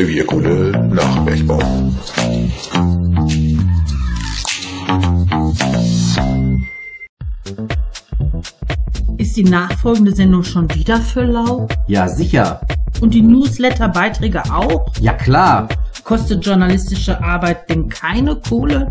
Revierkunde nach Bergbau. Ist die nachfolgende Sendung schon wieder für lau? Ja, sicher. Und die Newsletter-Beiträge auch? Ja, klar. Kostet journalistische Arbeit denn keine Kohle?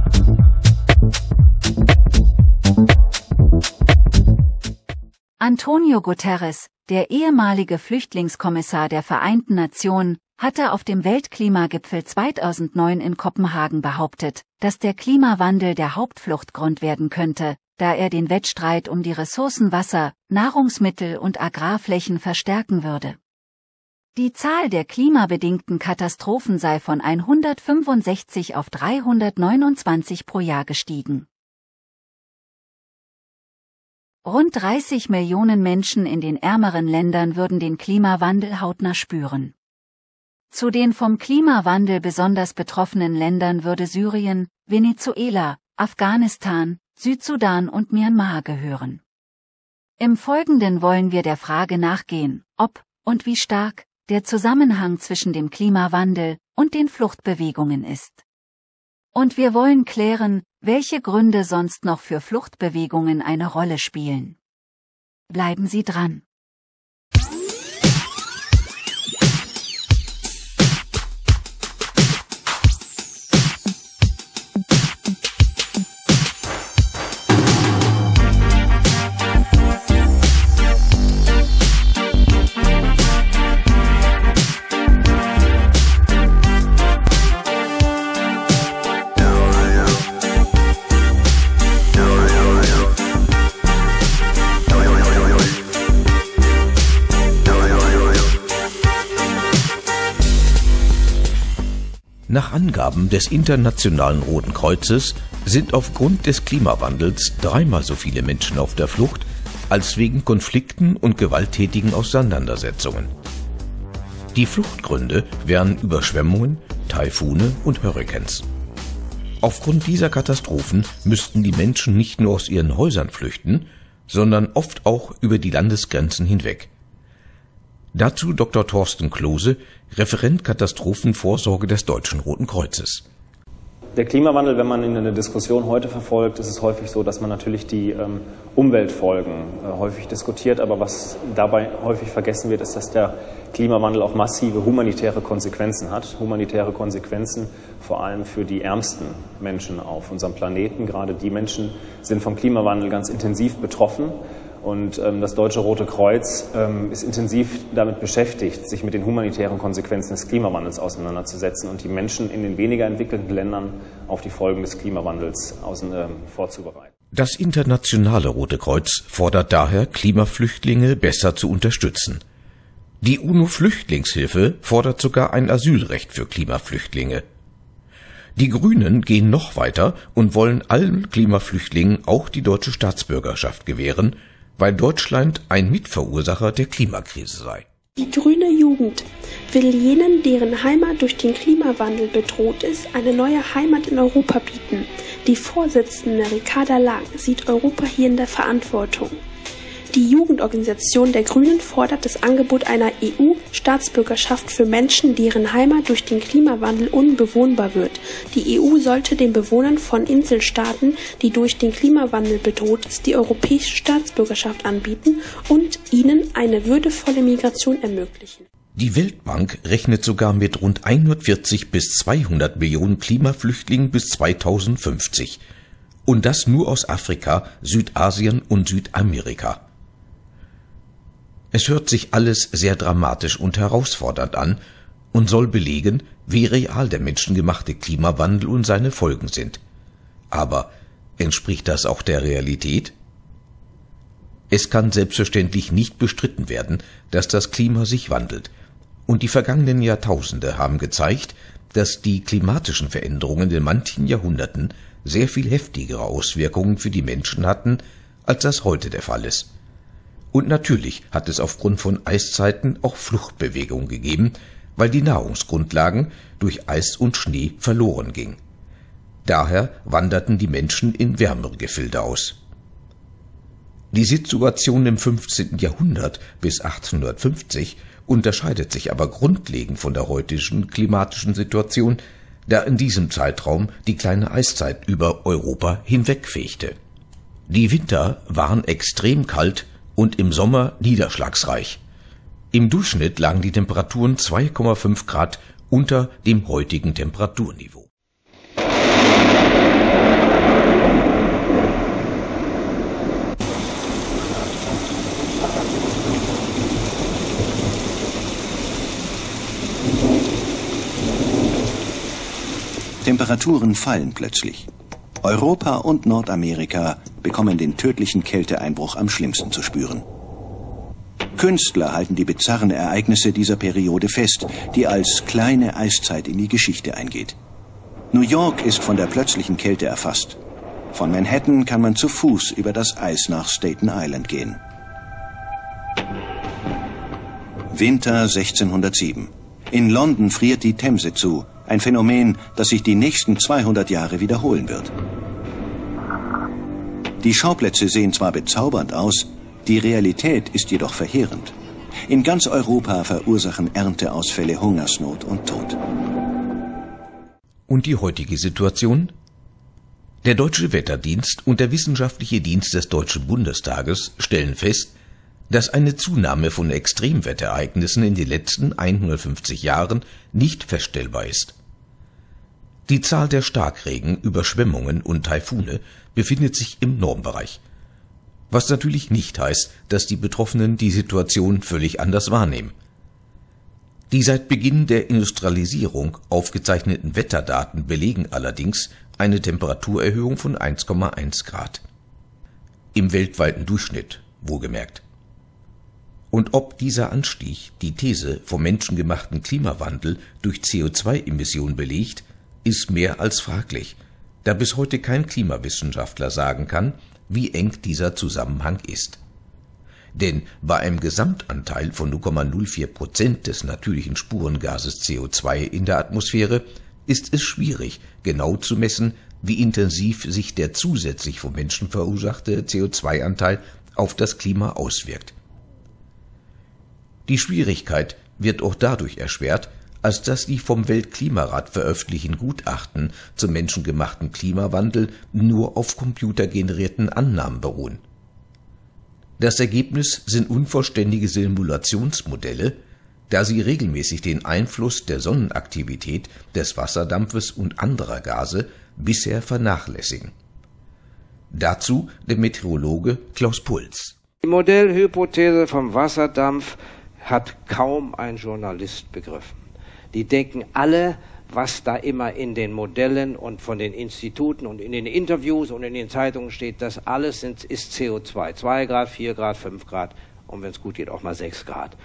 Antonio Guterres, der ehemalige Flüchtlingskommissar der Vereinten Nationen, hatte auf dem Weltklimagipfel 2009 in Kopenhagen behauptet, dass der Klimawandel der Hauptfluchtgrund werden könnte, da er den Wettstreit um die Ressourcen Wasser, Nahrungsmittel und Agrarflächen verstärken würde. Die Zahl der klimabedingten Katastrophen sei von 165 auf 329 pro Jahr gestiegen. Rund 30 Millionen Menschen in den ärmeren Ländern würden den Klimawandel hautnah spüren. Zu den vom Klimawandel besonders betroffenen Ländern würde Syrien, Venezuela, Afghanistan, Südsudan und Myanmar gehören. Im Folgenden wollen wir der Frage nachgehen, ob und wie stark der Zusammenhang zwischen dem Klimawandel und den Fluchtbewegungen ist. Und wir wollen klären, welche Gründe sonst noch für Fluchtbewegungen eine Rolle spielen. Bleiben Sie dran. Angaben des Internationalen Roten Kreuzes sind aufgrund des Klimawandels dreimal so viele Menschen auf der Flucht als wegen Konflikten und gewalttätigen Auseinandersetzungen. Die Fluchtgründe wären Überschwemmungen, Taifune und Hurrikans. Aufgrund dieser Katastrophen müssten die Menschen nicht nur aus ihren Häusern flüchten, sondern oft auch über die Landesgrenzen hinweg. Dazu Dr. Thorsten Klose, Referent Katastrophenvorsorge des Deutschen Roten Kreuzes. Der Klimawandel, wenn man ihn in der Diskussion heute verfolgt, ist es häufig so, dass man natürlich die ähm, Umweltfolgen äh, häufig diskutiert. Aber was dabei häufig vergessen wird, ist, dass der Klimawandel auch massive humanitäre Konsequenzen hat. Humanitäre Konsequenzen vor allem für die ärmsten Menschen auf unserem Planeten. Gerade die Menschen sind vom Klimawandel ganz intensiv betroffen. Und ähm, das Deutsche Rote Kreuz ähm, ist intensiv damit beschäftigt, sich mit den humanitären Konsequenzen des Klimawandels auseinanderzusetzen und die Menschen in den weniger entwickelten Ländern auf die Folgen des Klimawandels außen, ähm, vorzubereiten. Das Internationale Rote Kreuz fordert daher, Klimaflüchtlinge besser zu unterstützen. Die UNO-Flüchtlingshilfe fordert sogar ein Asylrecht für Klimaflüchtlinge. Die Grünen gehen noch weiter und wollen allen Klimaflüchtlingen auch die deutsche Staatsbürgerschaft gewähren, weil Deutschland ein Mitverursacher der Klimakrise sei. Die grüne Jugend will jenen, deren Heimat durch den Klimawandel bedroht ist, eine neue Heimat in Europa bieten. Die Vorsitzende Ricarda Lang sieht Europa hier in der Verantwortung. Die Jugendorganisation der Grünen fordert das Angebot einer EU-Staatsbürgerschaft für Menschen, deren Heimat durch den Klimawandel unbewohnbar wird. Die EU sollte den Bewohnern von Inselstaaten, die durch den Klimawandel bedroht ist, die europäische Staatsbürgerschaft anbieten und ihnen eine würdevolle Migration ermöglichen. Die Weltbank rechnet sogar mit rund 140 bis 200 Millionen Klimaflüchtlingen bis 2050. Und das nur aus Afrika, Südasien und Südamerika. Es hört sich alles sehr dramatisch und herausfordernd an und soll belegen, wie real der menschengemachte Klimawandel und seine Folgen sind. Aber entspricht das auch der Realität? Es kann selbstverständlich nicht bestritten werden, dass das Klima sich wandelt, und die vergangenen Jahrtausende haben gezeigt, dass die klimatischen Veränderungen in manchen Jahrhunderten sehr viel heftigere Auswirkungen für die Menschen hatten, als das heute der Fall ist. Und natürlich hat es aufgrund von Eiszeiten auch Fluchtbewegungen gegeben, weil die Nahrungsgrundlagen durch Eis und Schnee verloren gingen. Daher wanderten die Menschen in wärmere Gefilde aus. Die Situation im 15. Jahrhundert bis 1850 unterscheidet sich aber grundlegend von der heutigen klimatischen Situation, da in diesem Zeitraum die kleine Eiszeit über Europa hinwegfegte. Die Winter waren extrem kalt und im Sommer niederschlagsreich. Im Durchschnitt lagen die Temperaturen 2,5 Grad unter dem heutigen Temperaturniveau. Temperaturen fallen plötzlich. Europa und Nordamerika bekommen den tödlichen Kälteeinbruch am schlimmsten zu spüren. Künstler halten die bizarren Ereignisse dieser Periode fest, die als kleine Eiszeit in die Geschichte eingeht. New York ist von der plötzlichen Kälte erfasst. Von Manhattan kann man zu Fuß über das Eis nach Staten Island gehen. Winter 1607. In London friert die Themse zu, ein Phänomen, das sich die nächsten 200 Jahre wiederholen wird. Die Schauplätze sehen zwar bezaubernd aus, die Realität ist jedoch verheerend. In ganz Europa verursachen Ernteausfälle Hungersnot und Tod. Und die heutige Situation? Der Deutsche Wetterdienst und der Wissenschaftliche Dienst des Deutschen Bundestages stellen fest, dass eine Zunahme von Extremwetterereignissen in den letzten 150 Jahren nicht feststellbar ist. Die Zahl der Starkregen, Überschwemmungen und Taifune befindet sich im Normbereich. Was natürlich nicht heißt, dass die Betroffenen die Situation völlig anders wahrnehmen. Die seit Beginn der Industrialisierung aufgezeichneten Wetterdaten belegen allerdings eine Temperaturerhöhung von 1,1 Grad. Im weltweiten Durchschnitt, wohlgemerkt. Und ob dieser Anstieg die These vom menschengemachten Klimawandel durch CO2-Emissionen belegt, ist mehr als fraglich, da bis heute kein Klimawissenschaftler sagen kann, wie eng dieser Zusammenhang ist. Denn bei einem Gesamtanteil von 0,04 Prozent des natürlichen Spurengases CO2 in der Atmosphäre ist es schwierig, genau zu messen, wie intensiv sich der zusätzlich vom Menschen verursachte CO2-Anteil auf das Klima auswirkt. Die Schwierigkeit wird auch dadurch erschwert, als dass die vom Weltklimarat veröffentlichten Gutachten zum menschengemachten Klimawandel nur auf computergenerierten Annahmen beruhen. Das Ergebnis sind unvollständige Simulationsmodelle, da sie regelmäßig den Einfluss der Sonnenaktivität, des Wasserdampfes und anderer Gase bisher vernachlässigen. Dazu der Meteorologe Klaus Puls. Die Modellhypothese vom Wasserdampf hat kaum ein Journalist begriffen. Die denken alle, was da immer in den Modellen und von den Instituten und in den Interviews und in den Zeitungen steht, das alles sind, ist CO2. 2 Grad, 4 Grad, 5 Grad und wenn es gut geht auch mal 6 Grad.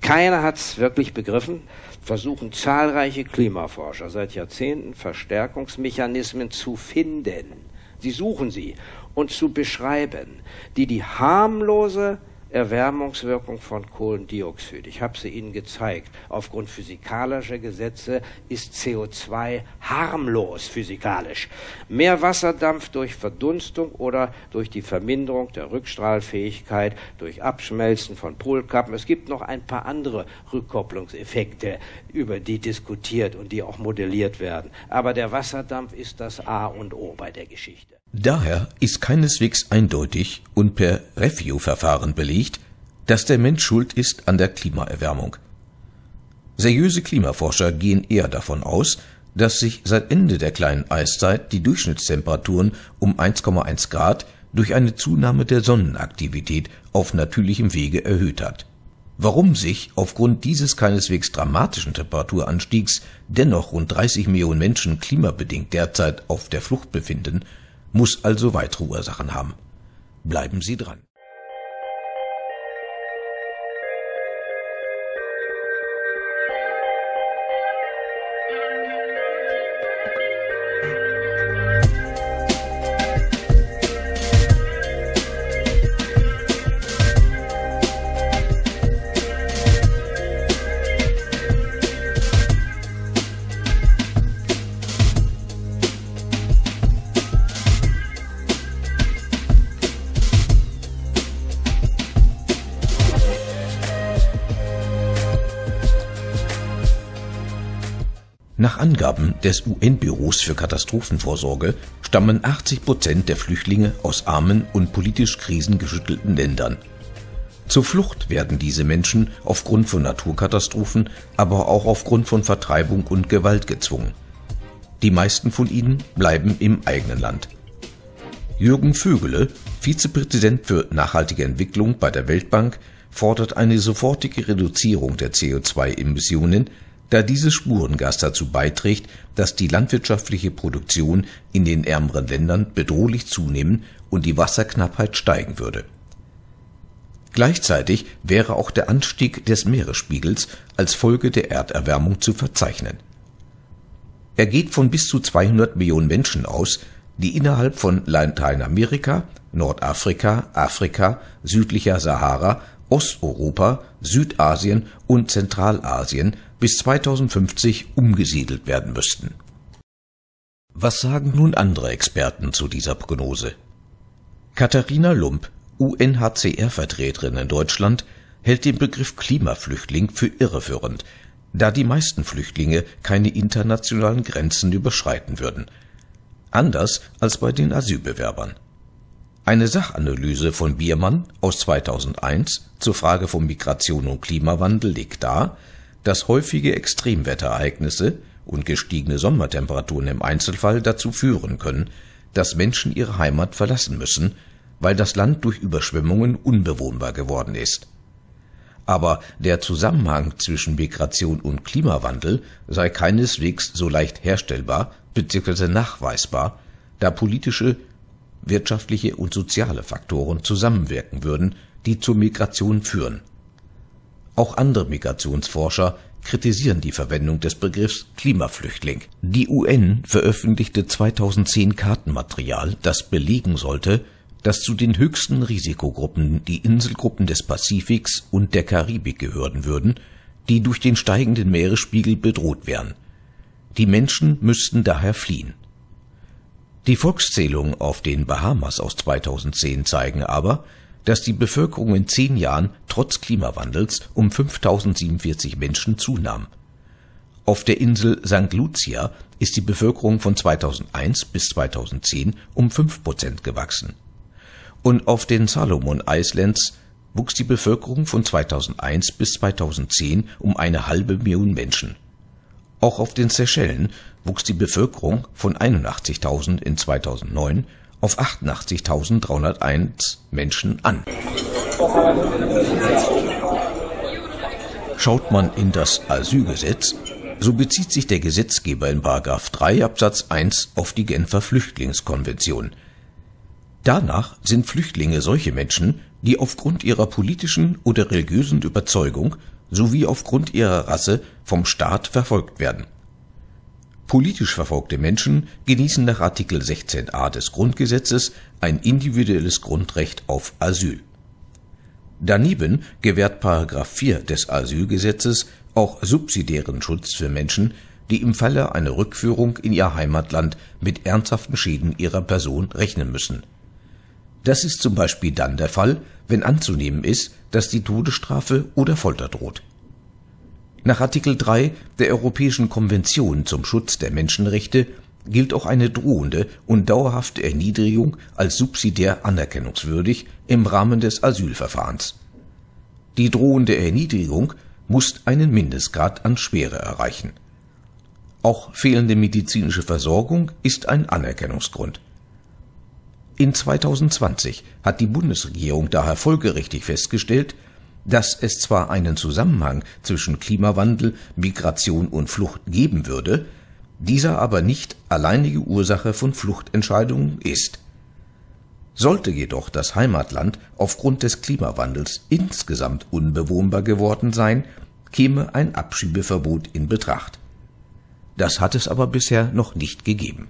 Keiner hat es wirklich begriffen, versuchen zahlreiche Klimaforscher seit Jahrzehnten Verstärkungsmechanismen zu finden. Sie suchen sie und zu beschreiben, die die harmlose Erwärmungswirkung von Kohlendioxid. Ich habe sie Ihnen gezeigt. Aufgrund physikalischer Gesetze ist CO2 harmlos physikalisch. Mehr Wasserdampf durch Verdunstung oder durch die Verminderung der Rückstrahlfähigkeit, durch Abschmelzen von Polkappen. Es gibt noch ein paar andere Rückkopplungseffekte, über die diskutiert und die auch modelliert werden. Aber der Wasserdampf ist das A und O bei der Geschichte. Daher ist keineswegs eindeutig und per Review-Verfahren belegt, dass der Mensch schuld ist an der Klimaerwärmung. Seriöse Klimaforscher gehen eher davon aus, dass sich seit Ende der kleinen Eiszeit die Durchschnittstemperaturen um 1,1 Grad durch eine Zunahme der Sonnenaktivität auf natürlichem Wege erhöht hat. Warum sich aufgrund dieses keineswegs dramatischen Temperaturanstiegs dennoch rund 30 Millionen Menschen klimabedingt derzeit auf der Flucht befinden, muss also weitere Ursachen haben. Bleiben Sie dran. Nach Angaben des UN-Büros für Katastrophenvorsorge stammen 80 Prozent der Flüchtlinge aus armen und politisch krisengeschüttelten Ländern. Zur Flucht werden diese Menschen aufgrund von Naturkatastrophen, aber auch aufgrund von Vertreibung und Gewalt gezwungen. Die meisten von ihnen bleiben im eigenen Land. Jürgen Vögele, Vizepräsident für nachhaltige Entwicklung bei der Weltbank, fordert eine sofortige Reduzierung der CO2-Emissionen, da dieses Spurengas dazu beiträgt, dass die landwirtschaftliche Produktion in den ärmeren Ländern bedrohlich zunehmen und die Wasserknappheit steigen würde. Gleichzeitig wäre auch der Anstieg des Meeresspiegels als Folge der Erderwärmung zu verzeichnen. Er geht von bis zu 200 Millionen Menschen aus, die innerhalb von Lateinamerika, Nordafrika, Afrika, südlicher Sahara, Osteuropa, Südasien und Zentralasien bis 2050 umgesiedelt werden müssten. Was sagen nun andere Experten zu dieser Prognose? Katharina Lump, UNHCR-Vertreterin in Deutschland, hält den Begriff Klimaflüchtling für irreführend, da die meisten Flüchtlinge keine internationalen Grenzen überschreiten würden. Anders als bei den Asylbewerbern. Eine Sachanalyse von Biermann aus 2001 zur Frage von Migration und Klimawandel legt dar, dass häufige Extremwetterereignisse und gestiegene Sommertemperaturen im Einzelfall dazu führen können, dass Menschen ihre Heimat verlassen müssen, weil das Land durch Überschwemmungen unbewohnbar geworden ist. Aber der Zusammenhang zwischen Migration und Klimawandel sei keineswegs so leicht herstellbar bzw. nachweisbar, da politische, wirtschaftliche und soziale Faktoren zusammenwirken würden, die zur Migration führen. Auch andere Migrationsforscher kritisieren die Verwendung des Begriffs Klimaflüchtling. Die UN veröffentlichte 2010 Kartenmaterial, das belegen sollte, dass zu den höchsten Risikogruppen die Inselgruppen des Pazifiks und der Karibik gehören würden, die durch den steigenden Meeresspiegel bedroht wären. Die Menschen müssten daher fliehen. Die Volkszählungen auf den Bahamas aus 2010 zeigen aber, dass die Bevölkerung in zehn Jahren trotz Klimawandels um 5047 Menschen zunahm. Auf der Insel St. Lucia ist die Bevölkerung von 2001 bis 2010 um 5 Prozent gewachsen. Und auf den Salomon Islands wuchs die Bevölkerung von 2001 bis 2010 um eine halbe Million Menschen. Auch auf den Seychellen wuchs die Bevölkerung von 81.000 in 2009 auf 88.301 Menschen an. Schaut man in das Asylgesetz, so bezieht sich der Gesetzgeber in 3 Absatz 1 auf die Genfer Flüchtlingskonvention. Danach sind Flüchtlinge solche Menschen, die aufgrund ihrer politischen oder religiösen Überzeugung sowie aufgrund ihrer Rasse vom Staat verfolgt werden. Politisch verfolgte Menschen genießen nach Artikel 16a des Grundgesetzes ein individuelles Grundrecht auf Asyl. Daneben gewährt Paragraph 4 des Asylgesetzes auch subsidiären Schutz für Menschen, die im Falle einer Rückführung in ihr Heimatland mit ernsthaften Schäden ihrer Person rechnen müssen. Das ist zum Beispiel dann der Fall, wenn anzunehmen ist, dass die Todesstrafe oder Folter droht. Nach Artikel 3 der Europäischen Konvention zum Schutz der Menschenrechte gilt auch eine drohende und dauerhafte Erniedrigung als subsidiär anerkennungswürdig im Rahmen des Asylverfahrens. Die drohende Erniedrigung muss einen Mindestgrad an Schwere erreichen. Auch fehlende medizinische Versorgung ist ein Anerkennungsgrund. In 2020 hat die Bundesregierung daher folgerichtig festgestellt, dass es zwar einen Zusammenhang zwischen Klimawandel, Migration und Flucht geben würde, dieser aber nicht alleinige Ursache von Fluchtentscheidungen ist. Sollte jedoch das Heimatland aufgrund des Klimawandels insgesamt unbewohnbar geworden sein, käme ein Abschiebeverbot in Betracht. Das hat es aber bisher noch nicht gegeben.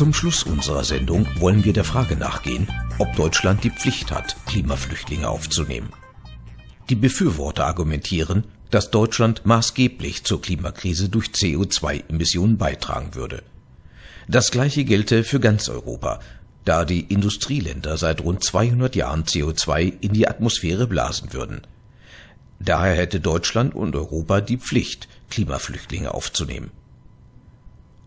Zum Schluss unserer Sendung wollen wir der Frage nachgehen, ob Deutschland die Pflicht hat, Klimaflüchtlinge aufzunehmen. Die Befürworter argumentieren, dass Deutschland maßgeblich zur Klimakrise durch CO2-Emissionen beitragen würde. Das gleiche gelte für ganz Europa, da die Industrieländer seit rund 200 Jahren CO2 in die Atmosphäre blasen würden. Daher hätte Deutschland und Europa die Pflicht, Klimaflüchtlinge aufzunehmen.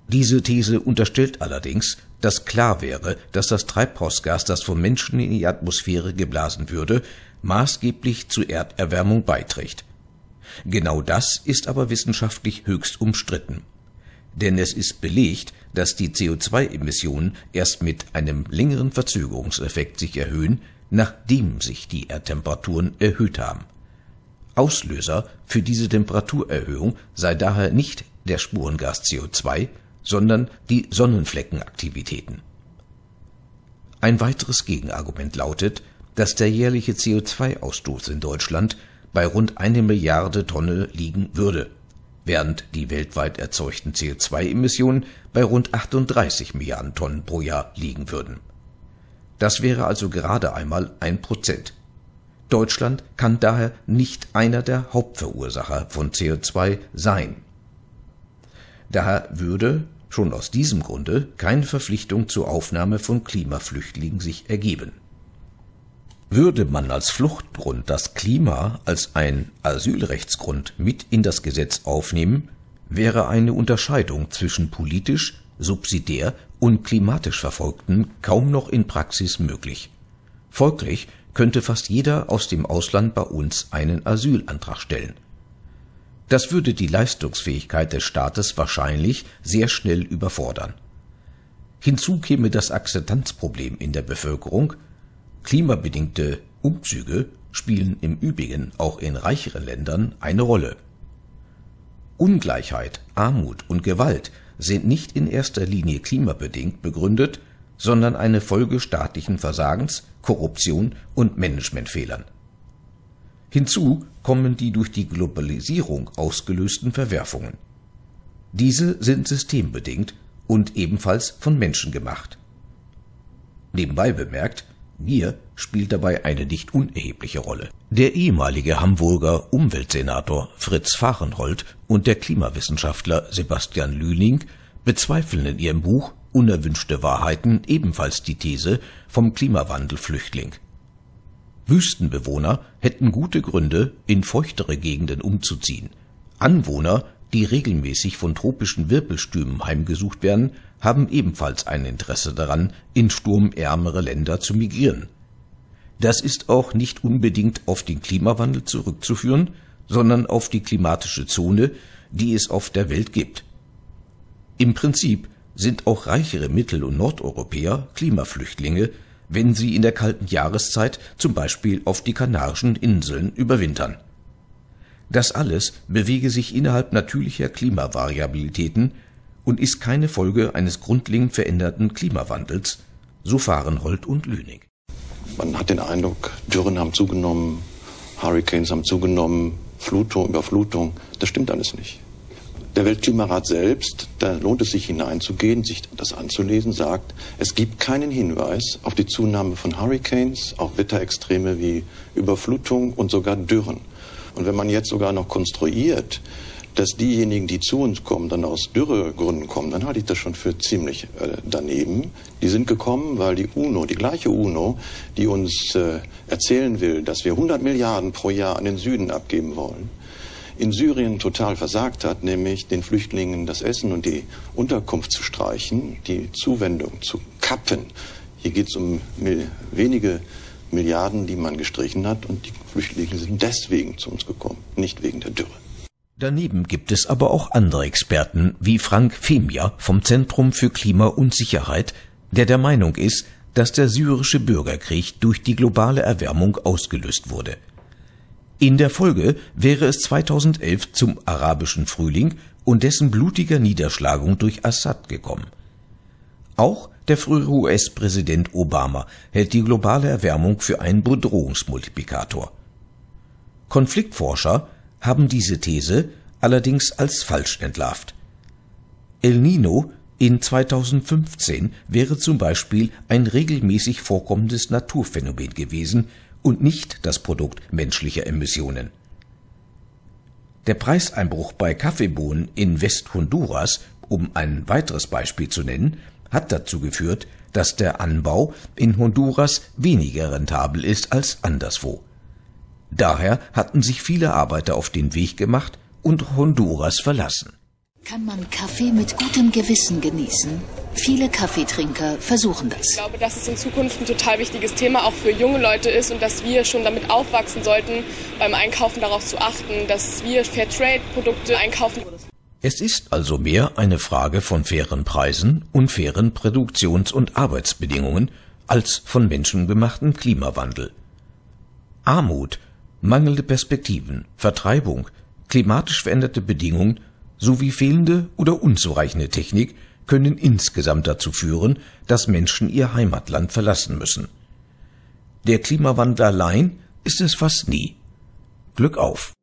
Diese These unterstellt allerdings, dass klar wäre, dass das Treibhausgas, das von Menschen in die Atmosphäre geblasen würde, maßgeblich zur Erderwärmung beiträgt. Genau das ist aber wissenschaftlich höchst umstritten. Denn es ist belegt, dass die CO2-Emissionen erst mit einem längeren Verzögerungseffekt sich erhöhen, nachdem sich die Erdtemperaturen erhöht haben. Auslöser für diese Temperaturerhöhung sei daher nicht der Spurengas CO2, sondern die Sonnenfleckenaktivitäten. Ein weiteres Gegenargument lautet, dass der jährliche CO2-Ausstoß in Deutschland bei rund eine Milliarde Tonne liegen würde, während die weltweit erzeugten CO2-Emissionen bei rund 38 Milliarden Tonnen pro Jahr liegen würden. Das wäre also gerade einmal ein Prozent. Deutschland kann daher nicht einer der Hauptverursacher von CO2 sein. Daher würde schon aus diesem Grunde keine Verpflichtung zur Aufnahme von Klimaflüchtlingen sich ergeben. Würde man als Fluchtgrund das Klima als ein Asylrechtsgrund mit in das Gesetz aufnehmen, wäre eine Unterscheidung zwischen politisch, subsidiär und klimatisch Verfolgten kaum noch in Praxis möglich. Folglich könnte fast jeder aus dem Ausland bei uns einen Asylantrag stellen. Das würde die Leistungsfähigkeit des Staates wahrscheinlich sehr schnell überfordern. Hinzu käme das Akzeptanzproblem in der Bevölkerung. Klimabedingte Umzüge spielen im Übrigen auch in reicheren Ländern eine Rolle. Ungleichheit, Armut und Gewalt sind nicht in erster Linie klimabedingt begründet, sondern eine Folge staatlichen Versagens, Korruption und Managementfehlern. Hinzu kommen die durch die Globalisierung ausgelösten Verwerfungen. Diese sind systembedingt und ebenfalls von Menschen gemacht. Nebenbei bemerkt, Gier spielt dabei eine nicht unerhebliche Rolle. Der ehemalige Hamburger Umweltsenator Fritz Fahrenhold und der Klimawissenschaftler Sebastian Lüning bezweifeln in ihrem Buch Unerwünschte Wahrheiten ebenfalls die These vom Klimawandelflüchtling. Wüstenbewohner hätten gute Gründe, in feuchtere Gegenden umzuziehen. Anwohner, die regelmäßig von tropischen Wirbelstürmen heimgesucht werden, haben ebenfalls ein Interesse daran, in sturmärmere Länder zu migrieren. Das ist auch nicht unbedingt auf den Klimawandel zurückzuführen, sondern auf die klimatische Zone, die es auf der Welt gibt. Im Prinzip sind auch reichere Mittel- und Nordeuropäer Klimaflüchtlinge, wenn sie in der kalten Jahreszeit zum Beispiel auf die Kanarischen Inseln überwintern. Das alles bewege sich innerhalb natürlicher Klimavariabilitäten und ist keine Folge eines grundlegend veränderten Klimawandels, so fahren Holt und Lünig. Man hat den Eindruck, Dürren haben zugenommen, Hurricanes haben zugenommen, Flutung, Überflutung. Das stimmt alles nicht. Der Weltklimarat selbst, da lohnt es sich hineinzugehen, sich das anzulesen, sagt, es gibt keinen Hinweis auf die Zunahme von Hurricanes, auf Wetterextreme wie Überflutung und sogar Dürren. Und wenn man jetzt sogar noch konstruiert, dass diejenigen, die zu uns kommen, dann aus Dürregründen kommen, dann halte ich das schon für ziemlich äh, daneben. Die sind gekommen, weil die UNO, die gleiche UNO, die uns äh, erzählen will, dass wir 100 Milliarden pro Jahr an den Süden abgeben wollen, in Syrien total versagt hat, nämlich den Flüchtlingen das Essen und die Unterkunft zu streichen, die Zuwendung zu kappen. Hier geht es um wenige Milliarden, die man gestrichen hat und die Flüchtlinge sind deswegen zu uns gekommen, nicht wegen der Dürre. Daneben gibt es aber auch andere Experten, wie Frank Femia vom Zentrum für Klima und Sicherheit, der der Meinung ist, dass der syrische Bürgerkrieg durch die globale Erwärmung ausgelöst wurde. In der Folge wäre es 2011 zum arabischen Frühling und dessen blutiger Niederschlagung durch Assad gekommen. Auch der frühere US-Präsident Obama hält die globale Erwärmung für einen Bedrohungsmultiplikator. Konfliktforscher haben diese These allerdings als falsch entlarvt. El Nino In 2015 wäre zum Beispiel ein regelmäßig vorkommendes Naturphänomen gewesen und nicht das Produkt menschlicher Emissionen. Der Preiseinbruch bei Kaffeebohnen in West-Honduras, um ein weiteres Beispiel zu nennen, hat dazu geführt, dass der Anbau in Honduras weniger rentabel ist als anderswo. Daher hatten sich viele Arbeiter auf den Weg gemacht und Honduras verlassen. Kann man Kaffee mit gutem Gewissen genießen? Viele Kaffeetrinker versuchen das. Ich glaube, dass es in Zukunft ein total wichtiges Thema auch für junge Leute ist und dass wir schon damit aufwachsen sollten, beim Einkaufen darauf zu achten, dass wir Fairtrade-Produkte einkaufen. Es ist also mehr eine Frage von fairen Preisen und fairen Produktions- und Arbeitsbedingungen als von menschengemachten Klimawandel. Armut, mangelnde Perspektiven, Vertreibung, klimatisch veränderte Bedingungen sowie fehlende oder unzureichende Technik können insgesamt dazu führen, dass Menschen ihr Heimatland verlassen müssen. Der Klimawandel allein ist es fast nie. Glück auf!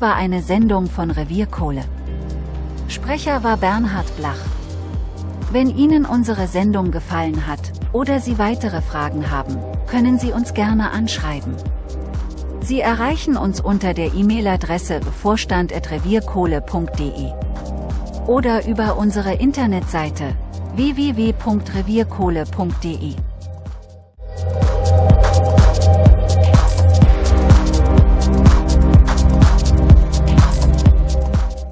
War eine Sendung von Revierkohle. Sprecher war Bernhard Blach. Wenn Ihnen unsere Sendung gefallen hat oder Sie weitere Fragen haben, können Sie uns gerne anschreiben. Sie erreichen uns unter der E-Mail-Adresse vorstand.revierkohle.de oder über unsere Internetseite www.revierkohle.de.